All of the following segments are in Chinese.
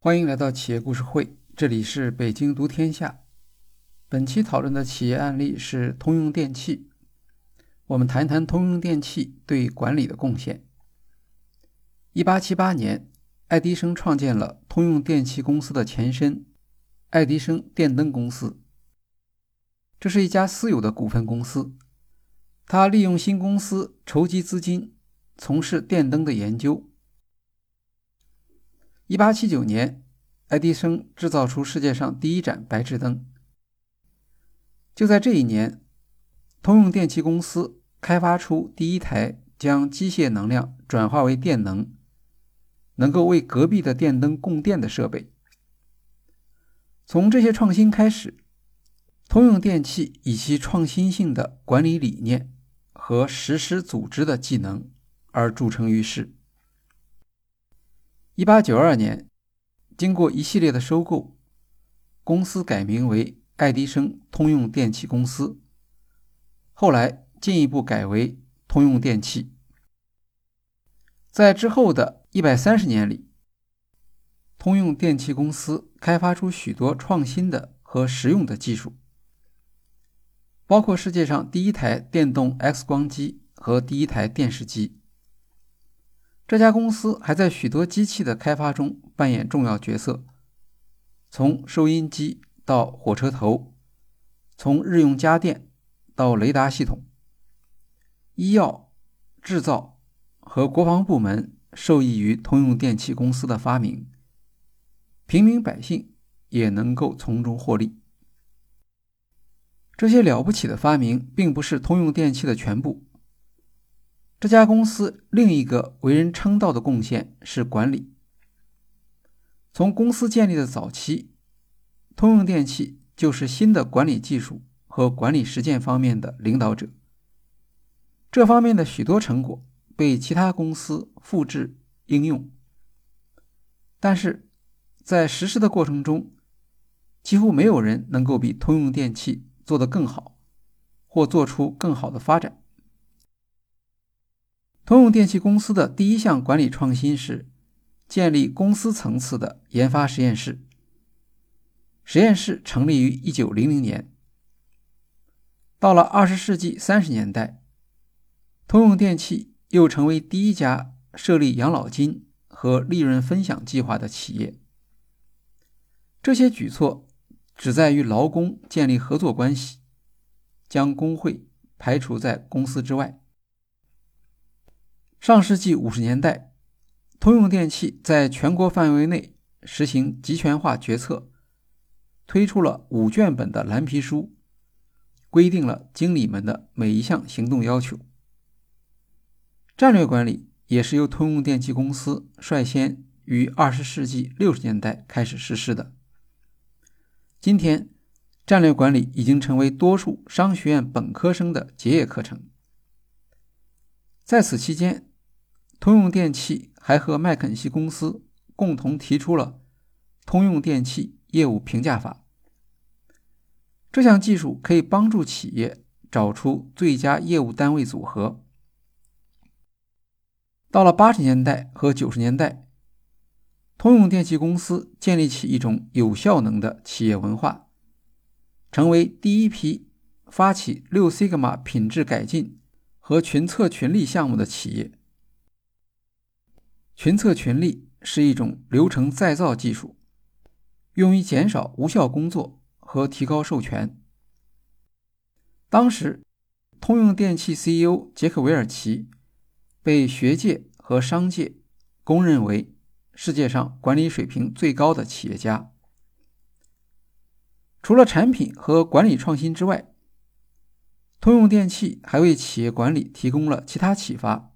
欢迎来到企业故事会，这里是北京读天下。本期讨论的企业案例是通用电气。我们谈谈通用电气对管理的贡献。一八七八年，爱迪生创建了通用电气公司的前身——爱迪生电灯公司。这是一家私有的股份公司，他利用新公司筹集资金，从事电灯的研究。一八七九年，爱迪生制造出世界上第一盏白炽灯。就在这一年，通用电气公司开发出第一台将机械能量转化为电能、能够为隔壁的电灯供电的设备。从这些创新开始，通用电气以其创新性的管理理念和实施组织的技能而著称于世。一八九二年，经过一系列的收购，公司改名为爱迪生通用电气公司。后来进一步改为通用电气。在之后的一百三十年里，通用电气公司开发出许多创新的和实用的技术，包括世界上第一台电动 X 光机和第一台电视机。这家公司还在许多机器的开发中扮演重要角色，从收音机到火车头，从日用家电到雷达系统，医药、制造和国防部门受益于通用电气公司的发明，平民百姓也能够从中获利。这些了不起的发明并不是通用电气的全部。这家公司另一个为人称道的贡献是管理。从公司建立的早期，通用电气就是新的管理技术和管理实践方面的领导者。这方面的许多成果被其他公司复制应用，但是在实施的过程中，几乎没有人能够比通用电气做得更好，或做出更好的发展。通用电气公司的第一项管理创新是建立公司层次的研发实验室。实验室成立于1900年。到了20世纪30年代，通用电气又成为第一家设立养老金和利润分享计划的企业。这些举措旨在与劳工建立合作关系，将工会排除在公司之外。上世纪五十年代，通用电气在全国范围内实行集权化决策，推出了五卷本的蓝皮书，规定了经理们的每一项行动要求。战略管理也是由通用电气公司率先于二十世纪六十年代开始实施的。今天，战略管理已经成为多数商学院本科生的结业课程。在此期间，通用电气还和麦肯锡公司共同提出了通用电气业务评价法。这项技术可以帮助企业找出最佳业务单位组合。到了八十年代和九十年代，通用电气公司建立起一种有效能的企业文化，成为第一批发起六 sigma 品质改进和群策群力项目的企业。群策群力是一种流程再造技术，用于减少无效工作和提高授权。当时，通用电气 CEO 杰克韦尔奇被学界和商界公认为世界上管理水平最高的企业家。除了产品和管理创新之外，通用电气还为企业管理提供了其他启发，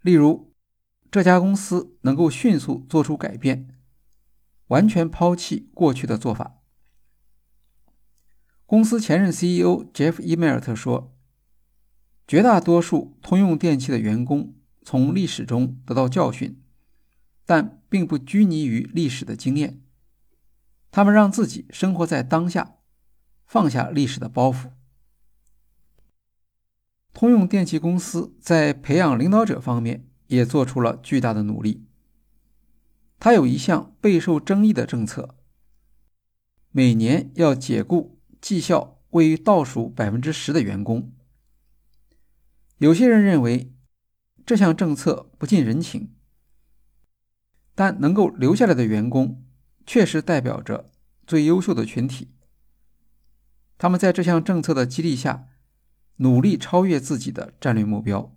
例如。这家公司能够迅速做出改变，完全抛弃过去的做法。公司前任 CEO Jeff e m e r 说：“绝大多数通用电气的员工从历史中得到教训，但并不拘泥于历史的经验。他们让自己生活在当下，放下历史的包袱。”通用电气公司在培养领导者方面。也做出了巨大的努力。他有一项备受争议的政策，每年要解雇绩效位于倒数百分之十的员工。有些人认为这项政策不近人情，但能够留下来的员工确实代表着最优秀的群体。他们在这项政策的激励下，努力超越自己的战略目标。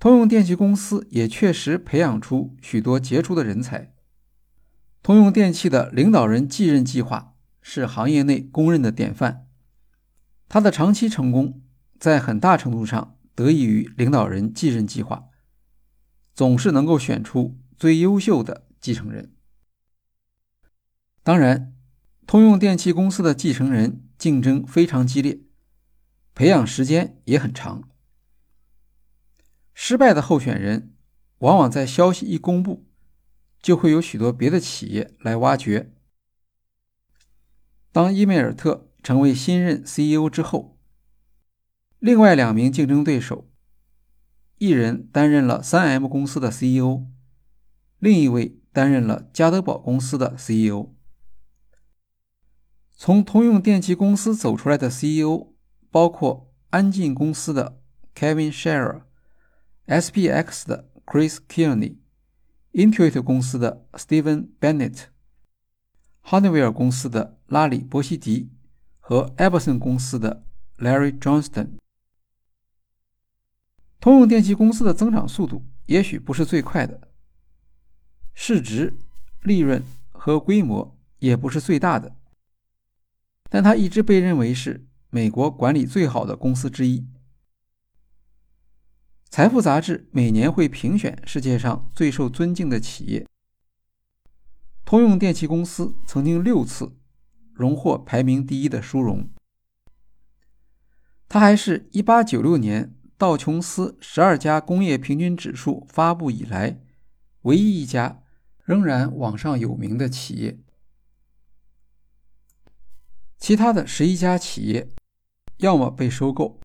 通用电气公司也确实培养出许多杰出的人才。通用电气的领导人继任计划是行业内公认的典范，它的长期成功在很大程度上得益于领导人继任计划，总是能够选出最优秀的继承人。当然，通用电气公司的继承人竞争非常激烈，培养时间也很长。失败的候选人，往往在消息一公布，就会有许多别的企业来挖掘。当伊梅尔特成为新任 CEO 之后，另外两名竞争对手，一人担任了 3M 公司的 CEO，另一位担任了加德堡公司的 CEO。从通用电气公司走出来的 CEO 包括安进公司的 Kevin Scherer。SPX 的 Chris Kearney，Intuit 公司的 Steven Bennett，Honeywell 公司的拉里波西迪和 Epson 公司的 Larry Johnston。通用电气公司的增长速度也许不是最快的，市值、利润和规模也不是最大的，但它一直被认为是美国管理最好的公司之一。财富杂志每年会评选世界上最受尊敬的企业。通用电气公司曾经六次荣获排名第一的殊荣。它还是一八九六年道琼斯十二家工业平均指数发布以来唯一一家仍然网上有名的企业。其他的十一家企业要么被收购，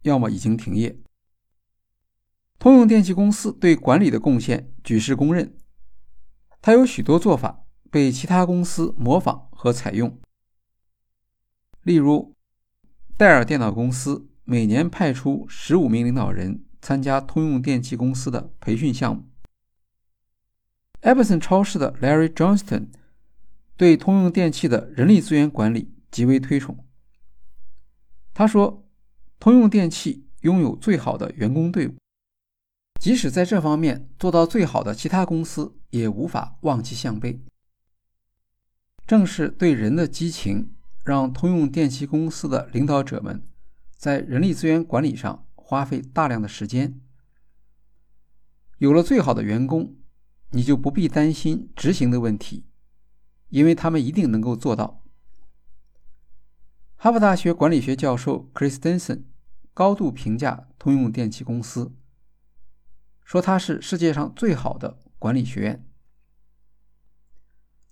要么已经停业。通用电气公司对管理的贡献举世公认，它有许多做法被其他公司模仿和采用。例如，戴尔电脑公司每年派出十五名领导人参加通用电气公司的培训项目。Epson 超市的 Larry Johnston 对通用电气的人力资源管理极为推崇。他说：“通用电气拥有最好的员工队伍。”即使在这方面做到最好的其他公司，也无法望其项背。正是对人的激情，让通用电气公司的领导者们在人力资源管理上花费大量的时间。有了最好的员工，你就不必担心执行的问题，因为他们一定能够做到。哈佛大学管理学教授 Chris Denson 高度评价通用电气公司。说它是世界上最好的管理学院。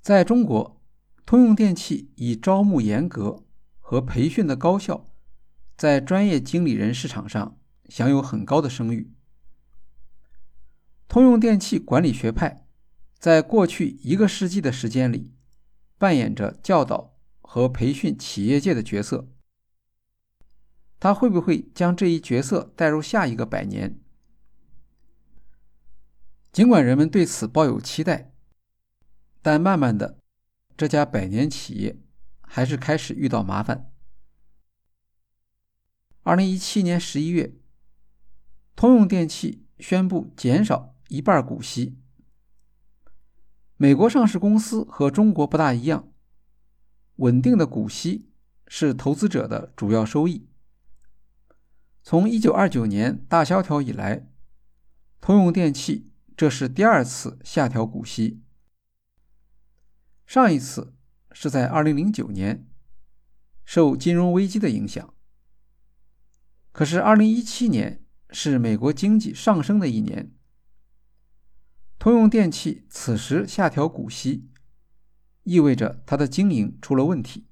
在中国，通用电气以招募严格和培训的高效，在专业经理人市场上享有很高的声誉。通用电气管理学派在过去一个世纪的时间里，扮演着教导和培训企业界的角色。他会不会将这一角色带入下一个百年？尽管人们对此抱有期待，但慢慢的，这家百年企业还是开始遇到麻烦。二零一七年十一月，通用电气宣布减少一半股息。美国上市公司和中国不大一样，稳定的股息是投资者的主要收益。从一九二九年大萧条以来，通用电气。这是第二次下调股息，上一次是在二零零九年，受金融危机的影响。可是二零一七年是美国经济上升的一年，通用电气此时下调股息，意味着它的经营出了问题。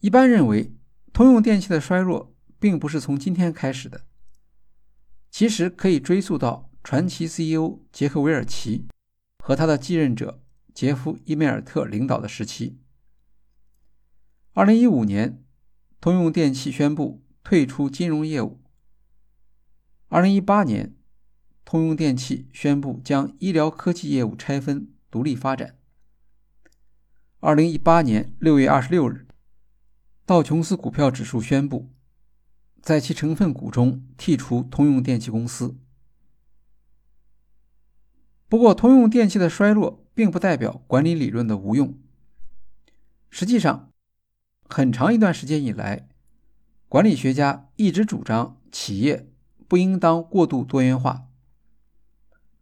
一般认为，通用电气的衰弱并不是从今天开始的，其实可以追溯到。传奇 CEO 杰克韦尔奇和他的继任者杰夫伊梅尔特领导的时期。二零一五年，通用电气宣布退出金融业务。二零一八年，通用电气宣布将医疗科技业务拆分独立发展。二零一八年六月二十六日，道琼斯股票指数宣布，在其成分股中剔除通用电气公司。不过，通用电气的衰落并不代表管理理论的无用。实际上，很长一段时间以来，管理学家一直主张企业不应当过度多元化，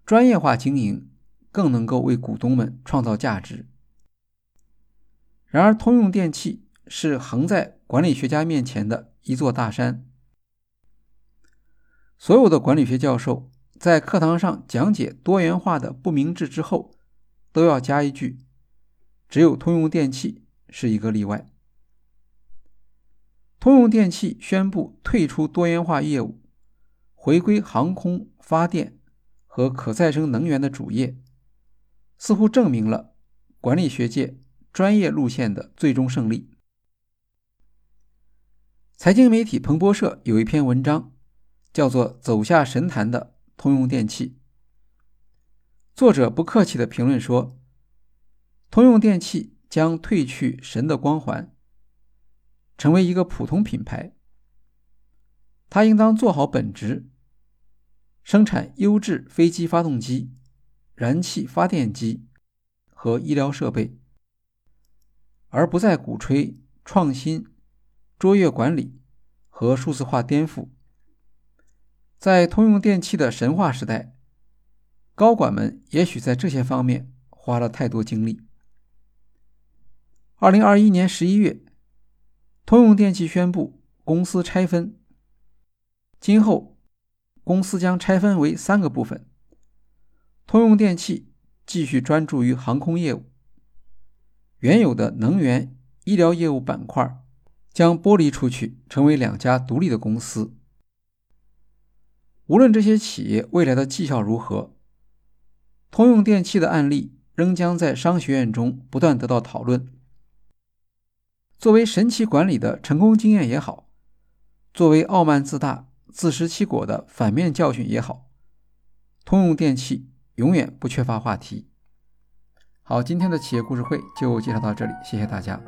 专业化经营更能够为股东们创造价值。然而，通用电气是横在管理学家面前的一座大山。所有的管理学教授在课堂上讲解多元化的不明智之后，都要加一句：只有通用电气是一个例外。通用电气宣布退出多元化业务，回归航空、发电和可再生能源的主业，似乎证明了管理学界。专业路线的最终胜利。财经媒体彭博社有一篇文章，叫做《走下神坛的通用电气》。作者不客气的评论说：“通用电气将褪去神的光环，成为一个普通品牌。它应当做好本职，生产优质飞机发动机、燃气发电机和医疗设备。”而不再鼓吹创新、卓越管理和数字化颠覆。在通用电气的神话时代，高管们也许在这些方面花了太多精力。二零二一年十一月，通用电气宣布公司拆分，今后公司将拆分为三个部分。通用电气继续专注于航空业务。原有的能源、医疗业务板块将剥离出去，成为两家独立的公司。无论这些企业未来的绩效如何，通用电气的案例仍将在商学院中不断得到讨论。作为神奇管理的成功经验也好，作为傲慢自大、自食其果的反面教训也好，通用电气永远不缺乏话题。好，今天的企业故事会就介绍到这里，谢谢大家。